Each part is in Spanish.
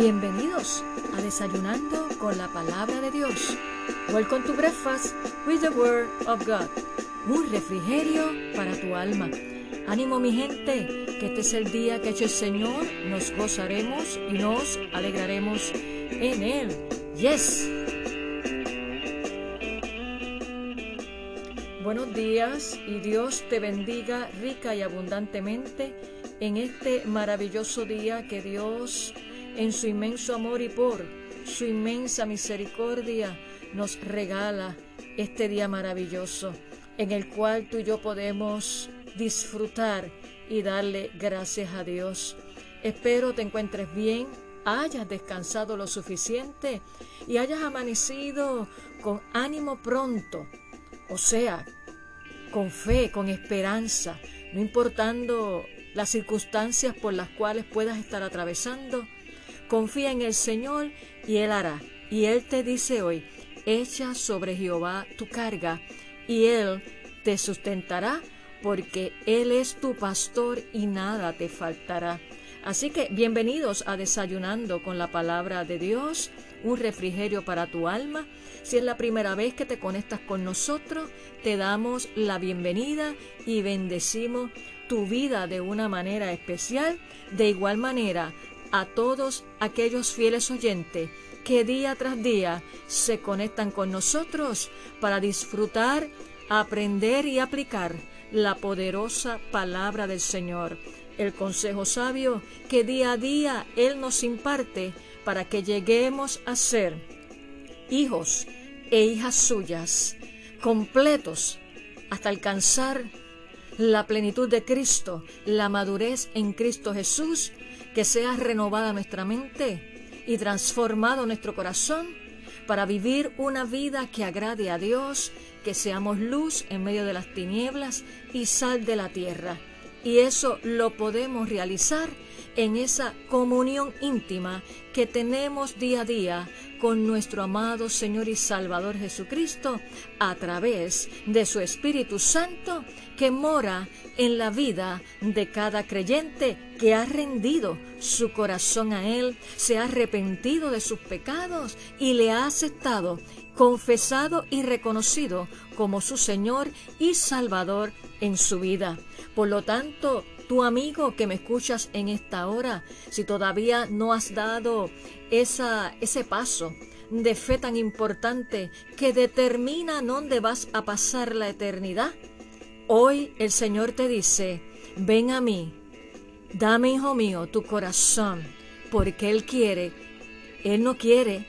Bienvenidos a Desayunando con la Palabra de Dios. Welcome to Breakfast with the Word of God. Un refrigerio para tu alma. Ánimo mi gente, que este es el día que ha hecho el Señor. Nos gozaremos y nos alegraremos en Él. Yes. Buenos días y Dios te bendiga rica y abundantemente en este maravilloso día que Dios en su inmenso amor y por su inmensa misericordia nos regala este día maravilloso en el cual tú y yo podemos disfrutar y darle gracias a Dios. Espero te encuentres bien, hayas descansado lo suficiente y hayas amanecido con ánimo pronto, o sea, con fe, con esperanza, no importando las circunstancias por las cuales puedas estar atravesando, Confía en el Señor y Él hará. Y Él te dice hoy, echa sobre Jehová tu carga y Él te sustentará porque Él es tu pastor y nada te faltará. Así que bienvenidos a Desayunando con la palabra de Dios, un refrigerio para tu alma. Si es la primera vez que te conectas con nosotros, te damos la bienvenida y bendecimos tu vida de una manera especial. De igual manera, a todos aquellos fieles oyentes que día tras día se conectan con nosotros para disfrutar, aprender y aplicar la poderosa palabra del Señor, el consejo sabio que día a día Él nos imparte para que lleguemos a ser hijos e hijas suyas, completos hasta alcanzar la plenitud de Cristo, la madurez en Cristo Jesús que sea renovada nuestra mente y transformado nuestro corazón para vivir una vida que agrade a Dios, que seamos luz en medio de las tinieblas y sal de la tierra. Y eso lo podemos realizar en esa comunión íntima que tenemos día a día con nuestro amado Señor y Salvador Jesucristo a través de su Espíritu Santo que mora en la vida de cada creyente que ha rendido su corazón a Él, se ha arrepentido de sus pecados y le ha aceptado, confesado y reconocido como su Señor y Salvador en su vida. Por lo tanto, tu amigo que me escuchas en esta hora, si todavía no has dado esa, ese paso de fe tan importante que determina dónde vas a pasar la eternidad, hoy el Señor te dice, ven a mí, dame, hijo mío, tu corazón, porque Él quiere, Él no quiere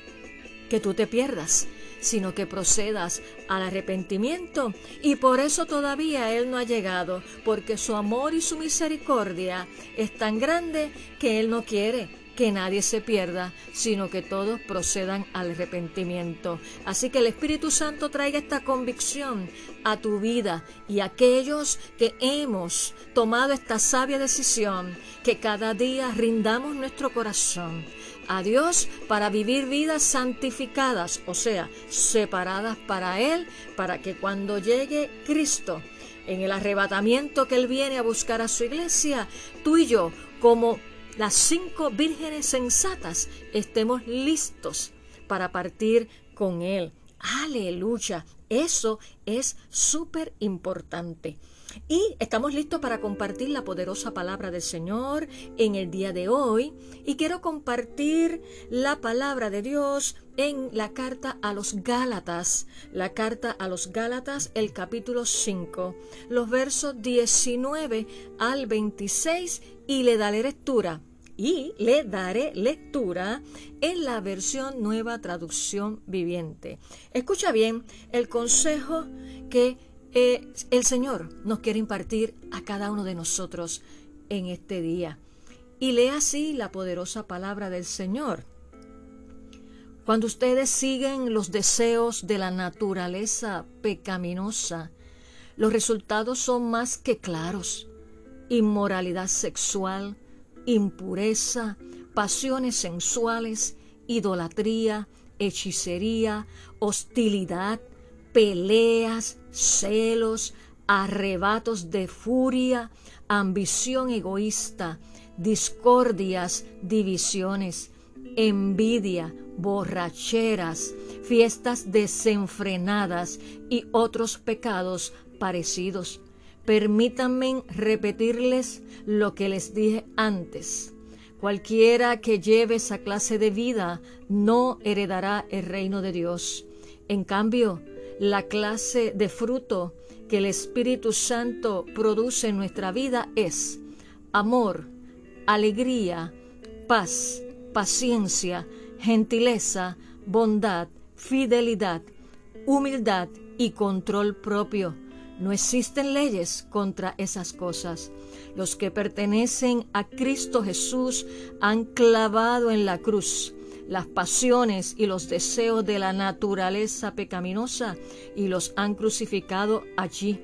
que tú te pierdas, sino que procedas al arrepentimiento. Y por eso todavía Él no ha llegado, porque su amor y su misericordia es tan grande que Él no quiere que nadie se pierda, sino que todos procedan al arrepentimiento. Así que el Espíritu Santo traiga esta convicción a tu vida y a aquellos que hemos tomado esta sabia decisión, que cada día rindamos nuestro corazón a Dios para vivir vidas santificadas, o sea, separadas para Él, para que cuando llegue Cristo, en el arrebatamiento que Él viene a buscar a su iglesia, tú y yo, como las cinco vírgenes sensatas estemos listos para partir con Él. Aleluya. Eso es súper importante. Y estamos listos para compartir la poderosa palabra del Señor en el día de hoy. Y quiero compartir la palabra de Dios en la carta a los Gálatas. La carta a los Gálatas, el capítulo 5, los versos 19 al 26 y le daré lectura y le daré lectura en la versión nueva traducción viviente. Escucha bien el consejo que eh, el Señor nos quiere impartir a cada uno de nosotros en este día. Y lee así la poderosa palabra del Señor. Cuando ustedes siguen los deseos de la naturaleza pecaminosa, los resultados son más que claros. Inmoralidad sexual, impureza, pasiones sensuales, idolatría, hechicería, hostilidad, peleas, celos, arrebatos de furia, ambición egoísta, discordias, divisiones, envidia, borracheras, fiestas desenfrenadas y otros pecados parecidos. Permítanme repetirles lo que les dije antes. Cualquiera que lleve esa clase de vida no heredará el reino de Dios. En cambio, la clase de fruto que el Espíritu Santo produce en nuestra vida es amor, alegría, paz, paciencia, gentileza, bondad, fidelidad, humildad y control propio. No existen leyes contra esas cosas. Los que pertenecen a Cristo Jesús han clavado en la cruz las pasiones y los deseos de la naturaleza pecaminosa y los han crucificado allí.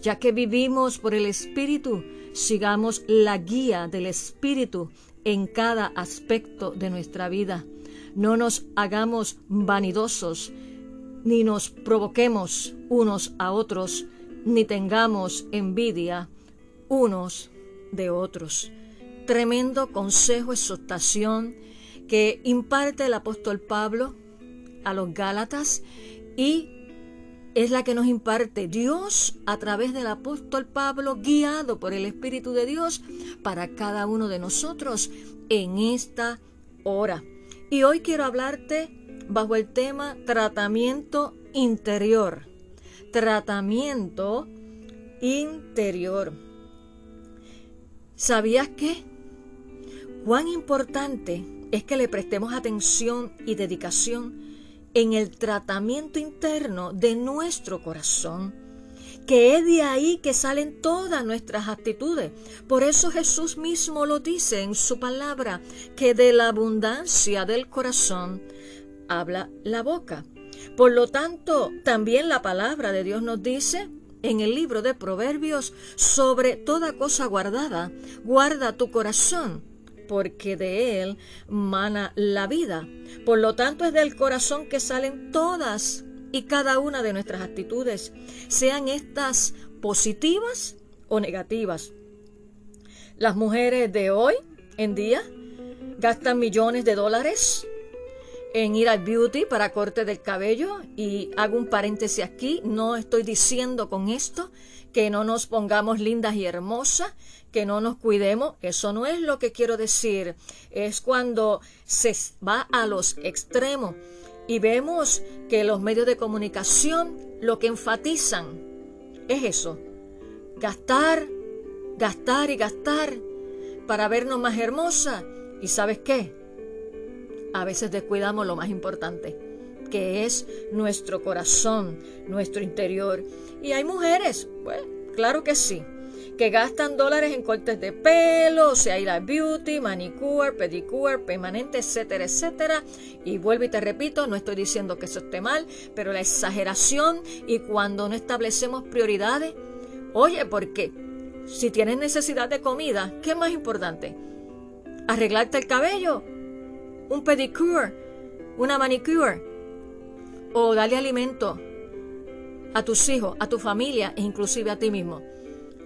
Ya que vivimos por el Espíritu, sigamos la guía del Espíritu en cada aspecto de nuestra vida. No nos hagamos vanidosos, ni nos provoquemos unos a otros, ni tengamos envidia unos de otros. Tremendo consejo, exhortación que imparte el apóstol Pablo a los Gálatas y es la que nos imparte Dios a través del apóstol Pablo, guiado por el Espíritu de Dios para cada uno de nosotros en esta hora. Y hoy quiero hablarte bajo el tema tratamiento interior. Tratamiento interior. ¿Sabías qué? Cuán importante es que le prestemos atención y dedicación en el tratamiento interno de nuestro corazón, que es de ahí que salen todas nuestras actitudes. Por eso Jesús mismo lo dice en su palabra, que de la abundancia del corazón habla la boca. Por lo tanto, también la palabra de Dios nos dice en el libro de Proverbios sobre toda cosa guardada, guarda tu corazón porque de él mana la vida. Por lo tanto, es del corazón que salen todas y cada una de nuestras actitudes, sean estas positivas o negativas. Las mujeres de hoy en día gastan millones de dólares en ir al beauty para corte del cabello. Y hago un paréntesis aquí, no estoy diciendo con esto que no nos pongamos lindas y hermosas, que no nos cuidemos, eso no es lo que quiero decir, es cuando se va a los extremos y vemos que los medios de comunicación lo que enfatizan es eso, gastar, gastar y gastar para vernos más hermosas. Y sabes qué, a veces descuidamos lo más importante que es nuestro corazón, nuestro interior. Y hay mujeres, pues, claro que sí, que gastan dólares en cortes de pelo, o sea, ir a beauty, manicure, pedicure, permanente, etcétera, etcétera. Y vuelvo y te repito, no estoy diciendo que eso esté mal, pero la exageración y cuando no establecemos prioridades, oye, porque si tienes necesidad de comida, ¿qué es más importante? ¿Arreglarte el cabello? ¿Un pedicure? ¿Una manicure? ¿O darle alimento a tus hijos, a tu familia e inclusive a ti mismo.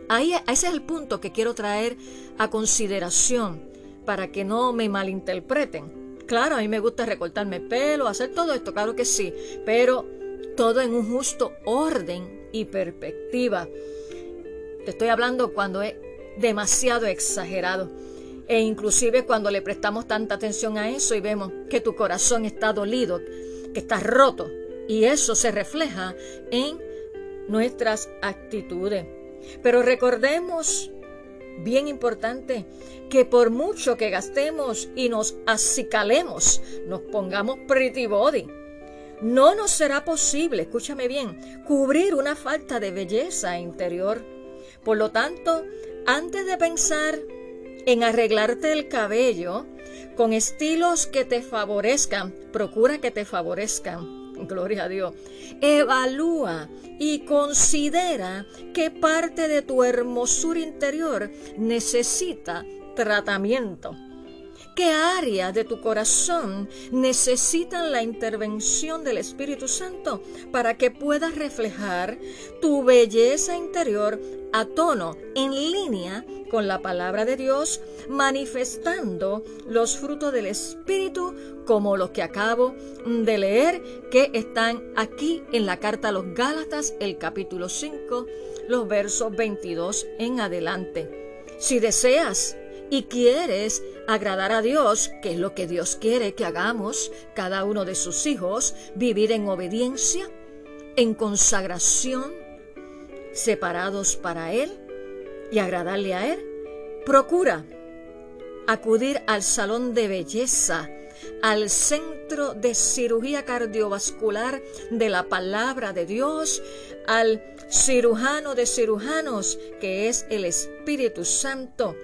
Ahí, ese es el punto que quiero traer a consideración para que no me malinterpreten. Claro, a mí me gusta recortarme pelo, hacer todo esto, claro que sí, pero todo en un justo orden y perspectiva. Te estoy hablando cuando es demasiado exagerado. E inclusive cuando le prestamos tanta atención a eso y vemos que tu corazón está dolido, que estás roto, y eso se refleja en nuestras actitudes. Pero recordemos, bien importante, que por mucho que gastemos y nos acicalemos, nos pongamos pretty body, no nos será posible, escúchame bien, cubrir una falta de belleza interior. Por lo tanto, antes de pensar en arreglarte el cabello con estilos que te favorezcan, procura que te favorezcan. Gloria a Dios, evalúa y considera qué parte de tu hermosura interior necesita tratamiento. ¿Qué áreas de tu corazón necesitan la intervención del Espíritu Santo para que puedas reflejar tu belleza interior a tono, en línea con la palabra de Dios, manifestando los frutos del Espíritu como los que acabo de leer, que están aquí en la carta a los Gálatas, el capítulo 5, los versos 22 en adelante. Si deseas y quieres agradar a Dios, que es lo que Dios quiere que hagamos, cada uno de sus hijos, vivir en obediencia, en consagración, separados para Él y agradarle a Él, procura acudir al salón de belleza, al centro de cirugía cardiovascular de la palabra de Dios, al cirujano de cirujanos que es el Espíritu Santo,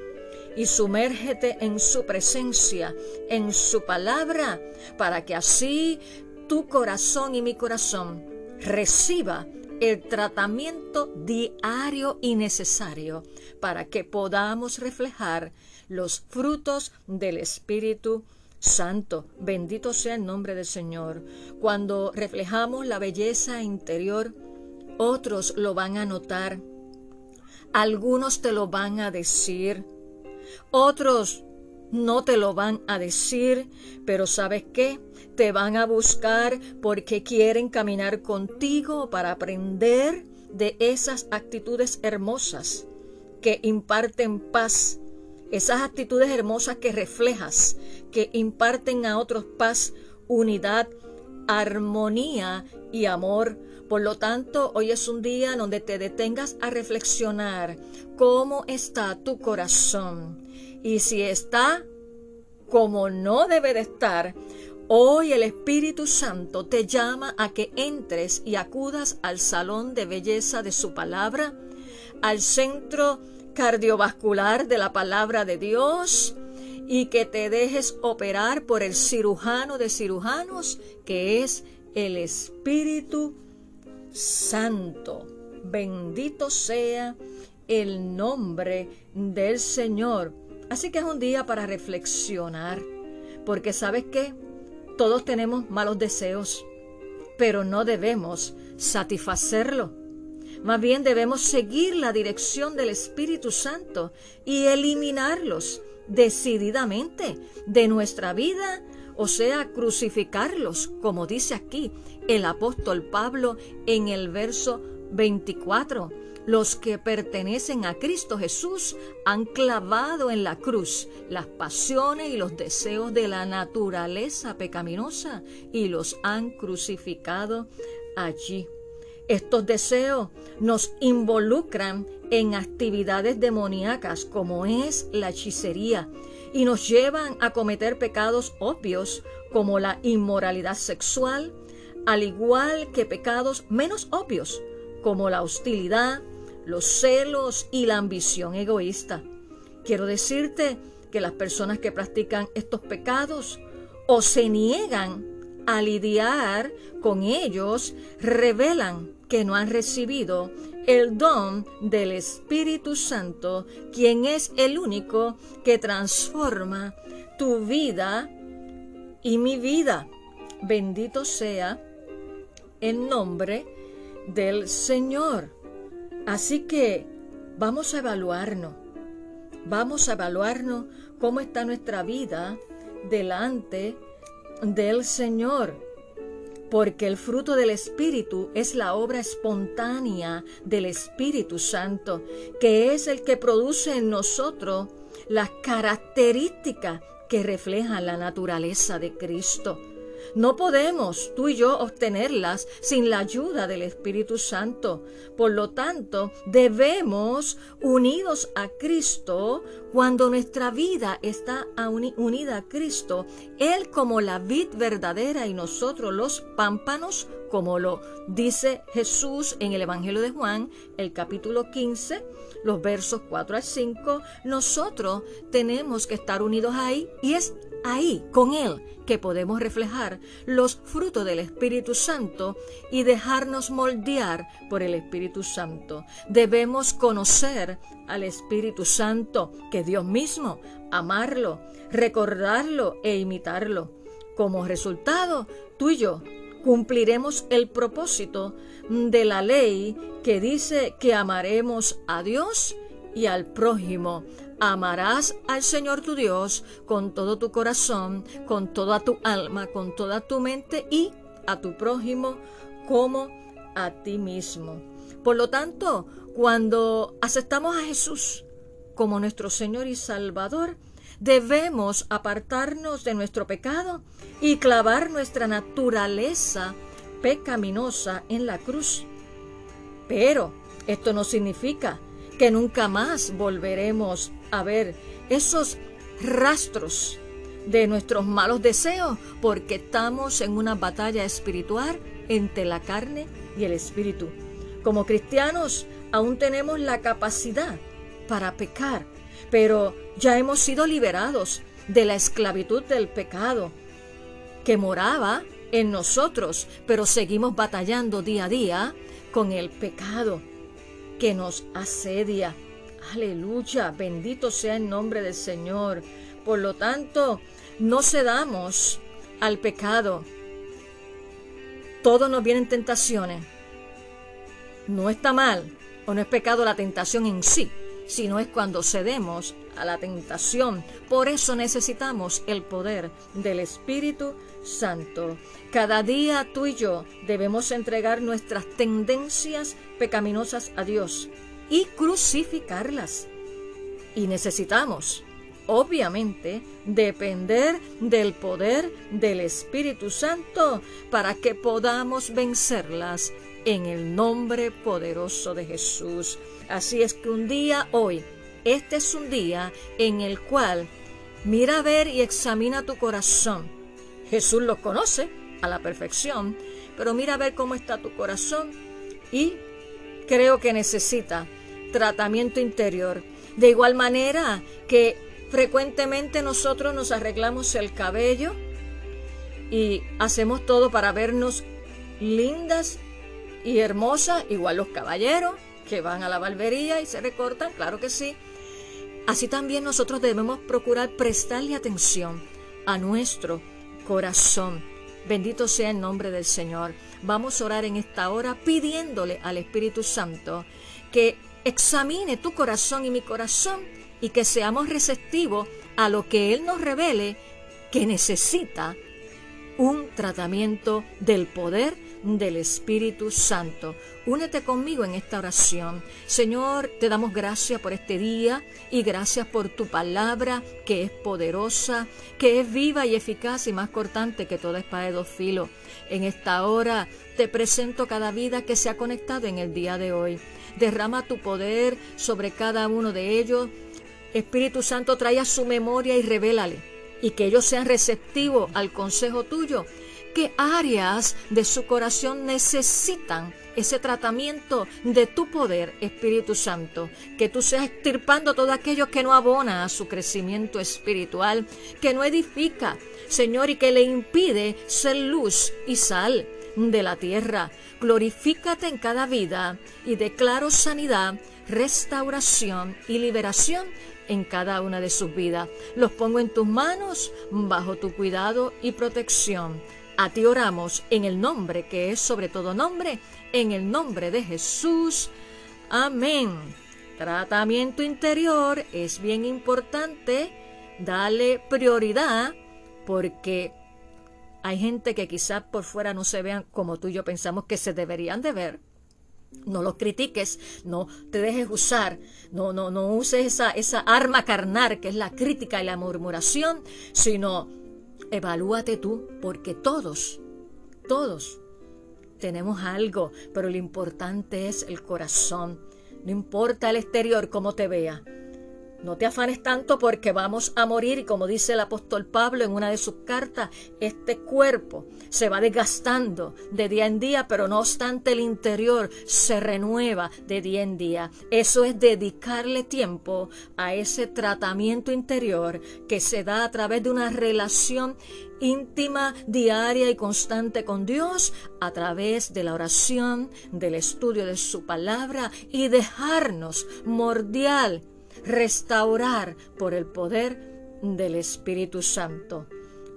y sumérgete en su presencia, en su palabra, para que así tu corazón y mi corazón reciba el tratamiento diario y necesario para que podamos reflejar los frutos del Espíritu Santo. Bendito sea el nombre del Señor. Cuando reflejamos la belleza interior, otros lo van a notar. Algunos te lo van a decir. Otros no te lo van a decir, pero ¿sabes qué? Te van a buscar porque quieren caminar contigo para aprender de esas actitudes hermosas que imparten paz, esas actitudes hermosas que reflejas, que imparten a otros paz, unidad, armonía y amor. Por lo tanto, hoy es un día donde te detengas a reflexionar cómo está tu corazón y si está como no debe de estar, hoy el Espíritu Santo te llama a que entres y acudas al salón de belleza de su palabra, al centro cardiovascular de la palabra de Dios y que te dejes operar por el cirujano de cirujanos que es el Espíritu Santo. Bendito sea el nombre del Señor. Así que es un día para reflexionar, porque sabes qué, todos tenemos malos deseos, pero no debemos satisfacerlo. Más bien debemos seguir la dirección del Espíritu Santo y eliminarlos decididamente de nuestra vida, o sea, crucificarlos, como dice aquí el apóstol Pablo en el verso 24 los que pertenecen a Cristo Jesús han clavado en la cruz las pasiones y los deseos de la naturaleza pecaminosa y los han crucificado allí. Estos deseos nos involucran en actividades demoníacas como es la hechicería y nos llevan a cometer pecados obvios como la inmoralidad sexual, al igual que pecados menos obvios como la hostilidad, los celos y la ambición egoísta. Quiero decirte que las personas que practican estos pecados o se niegan a lidiar con ellos, revelan que no han recibido el don del Espíritu Santo, quien es el único que transforma tu vida y mi vida. Bendito sea el nombre del Señor. Así que vamos a evaluarnos, vamos a evaluarnos cómo está nuestra vida delante del Señor. Porque el fruto del Espíritu es la obra espontánea del Espíritu Santo, que es el que produce en nosotros las características que reflejan la naturaleza de Cristo. No podemos tú y yo obtenerlas sin la ayuda del Espíritu Santo. Por lo tanto, debemos, unidos a Cristo, cuando nuestra vida está unida a Cristo, Él como la vid verdadera y nosotros los pámpanos, como lo dice Jesús en el Evangelio de Juan, el capítulo 15, los versos 4 al 5, nosotros tenemos que estar unidos ahí y es ahí, con Él, que podemos reflejar los frutos del Espíritu Santo y dejarnos moldear por el Espíritu Santo. Debemos conocer al Espíritu Santo, que Dios mismo, amarlo, recordarlo e imitarlo. Como resultado, tú y yo cumpliremos el propósito de la ley que dice que amaremos a Dios y al prójimo. Amarás al Señor tu Dios con todo tu corazón, con toda tu alma, con toda tu mente y a tu prójimo como a ti mismo. Por lo tanto, cuando aceptamos a Jesús como nuestro Señor y Salvador, debemos apartarnos de nuestro pecado y clavar nuestra naturaleza pecaminosa en la cruz. Pero esto no significa que nunca más volveremos a ver esos rastros de nuestros malos deseos porque estamos en una batalla espiritual entre la carne y el espíritu. Como cristianos aún tenemos la capacidad para pecar, pero ya hemos sido liberados de la esclavitud del pecado que moraba en nosotros, pero seguimos batallando día a día con el pecado que nos asedia. Aleluya, bendito sea el nombre del Señor. Por lo tanto, no cedamos al pecado. Todos nos vienen tentaciones. No está mal o no es pecado la tentación en sí, sino es cuando cedemos a la tentación. Por eso necesitamos el poder del Espíritu Santo. Cada día tú y yo debemos entregar nuestras tendencias pecaminosas a Dios y crucificarlas. Y necesitamos, obviamente, depender del poder del Espíritu Santo para que podamos vencerlas en el nombre poderoso de Jesús. Así es que un día hoy, este es un día en el cual mira a ver y examina tu corazón. Jesús lo conoce a la perfección, pero mira a ver cómo está tu corazón y creo que necesita tratamiento interior. De igual manera que frecuentemente nosotros nos arreglamos el cabello y hacemos todo para vernos lindas y hermosas, igual los caballeros que van a la barbería y se recortan, claro que sí. Así también nosotros debemos procurar prestarle atención a nuestro corazón. Bendito sea el nombre del Señor. Vamos a orar en esta hora pidiéndole al Espíritu Santo que examine tu corazón y mi corazón y que seamos receptivos a lo que Él nos revele que necesita un tratamiento del poder del Espíritu Santo. Únete conmigo en esta oración. Señor, te damos gracias por este día y gracias por tu palabra que es poderosa, que es viva y eficaz y más cortante que toda espada de dos filos. En esta hora te presento cada vida que se ha conectado en el día de hoy. Derrama tu poder sobre cada uno de ellos. Espíritu Santo, trae a su memoria y revélale. Y que ellos sean receptivos al consejo tuyo qué áreas de su corazón necesitan ese tratamiento de tu poder, Espíritu Santo. Que tú seas extirpando todo aquello que no abona a su crecimiento espiritual, que no edifica, Señor, y que le impide ser luz y sal de la tierra. Glorifícate en cada vida y declaro sanidad, restauración y liberación en cada una de sus vidas. Los pongo en tus manos bajo tu cuidado y protección. A ti oramos en el nombre que es sobre todo nombre, en el nombre de Jesús. Amén. Tratamiento interior es bien importante. Dale prioridad porque hay gente que quizás por fuera no se vean como tú y yo pensamos que se deberían de ver. No los critiques, no te dejes usar, no, no, no uses esa, esa arma carnal que es la crítica y la murmuración, sino Evalúate tú, porque todos, todos tenemos algo, pero lo importante es el corazón. No importa el exterior cómo te vea. No te afanes tanto porque vamos a morir y como dice el apóstol Pablo en una de sus cartas, este cuerpo se va desgastando de día en día, pero no obstante el interior se renueva de día en día. Eso es dedicarle tiempo a ese tratamiento interior que se da a través de una relación íntima, diaria y constante con Dios a través de la oración, del estudio de su palabra y dejarnos mordial restaurar por el poder del Espíritu Santo.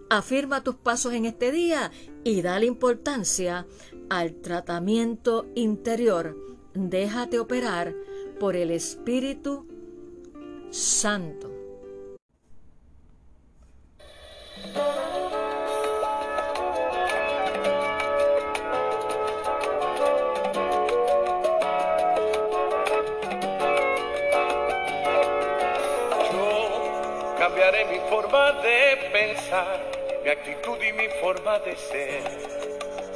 Afirma tus pasos en este día y dale importancia al tratamiento interior. Déjate operar por el Espíritu Santo. Mi actitud y mi forma de ser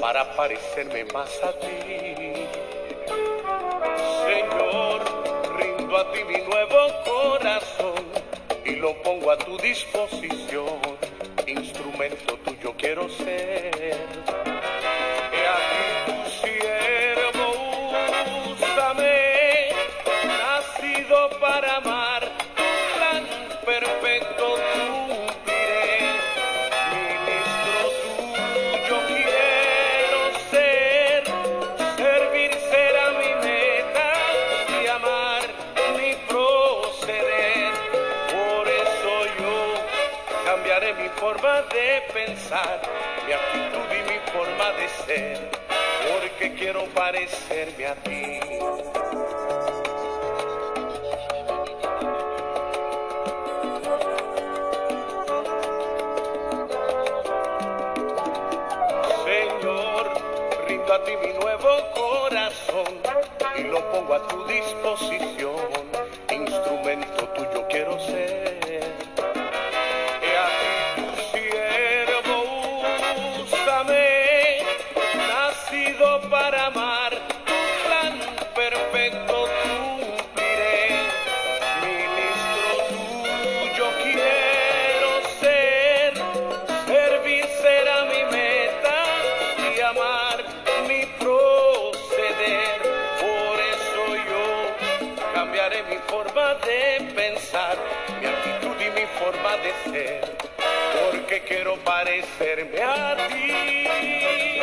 para parecerme más a ti. Señor, rindo a ti mi nuevo corazón y lo pongo a tu disposición. Instrumento tuyo quiero ser. Mi actitud y mi forma de ser, porque quiero parecerme a ti. a ti mi nuevo corazón y lo pongo a tu disposición. Parecerme a ti.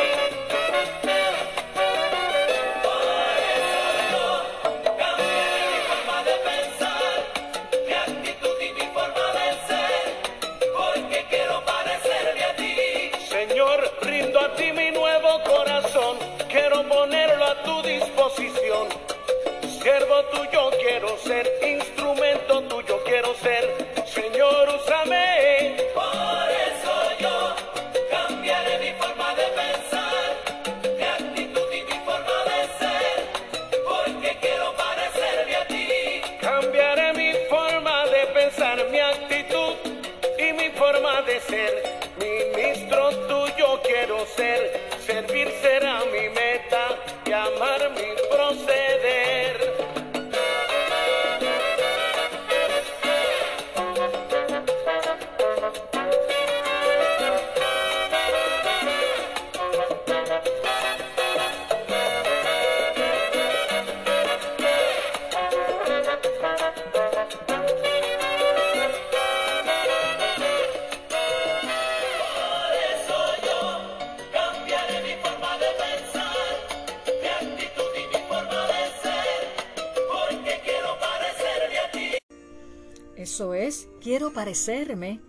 Parecerme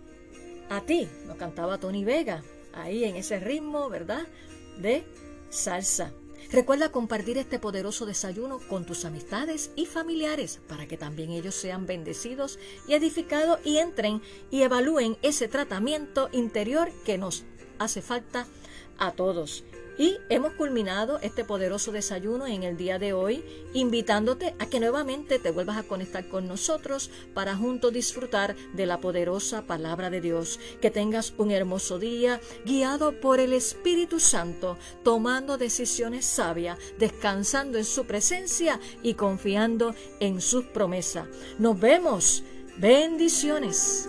a ti. Lo cantaba Tony Vega, ahí en ese ritmo, ¿verdad? De salsa. Recuerda compartir este poderoso desayuno con tus amistades y familiares para que también ellos sean bendecidos y edificados y entren y evalúen ese tratamiento interior que nos hace falta a todos. Y hemos culminado este poderoso desayuno en el día de hoy, invitándote a que nuevamente te vuelvas a conectar con nosotros para juntos disfrutar de la poderosa palabra de Dios. Que tengas un hermoso día guiado por el Espíritu Santo, tomando decisiones sabias, descansando en su presencia y confiando en sus promesas. Nos vemos Bendiciones.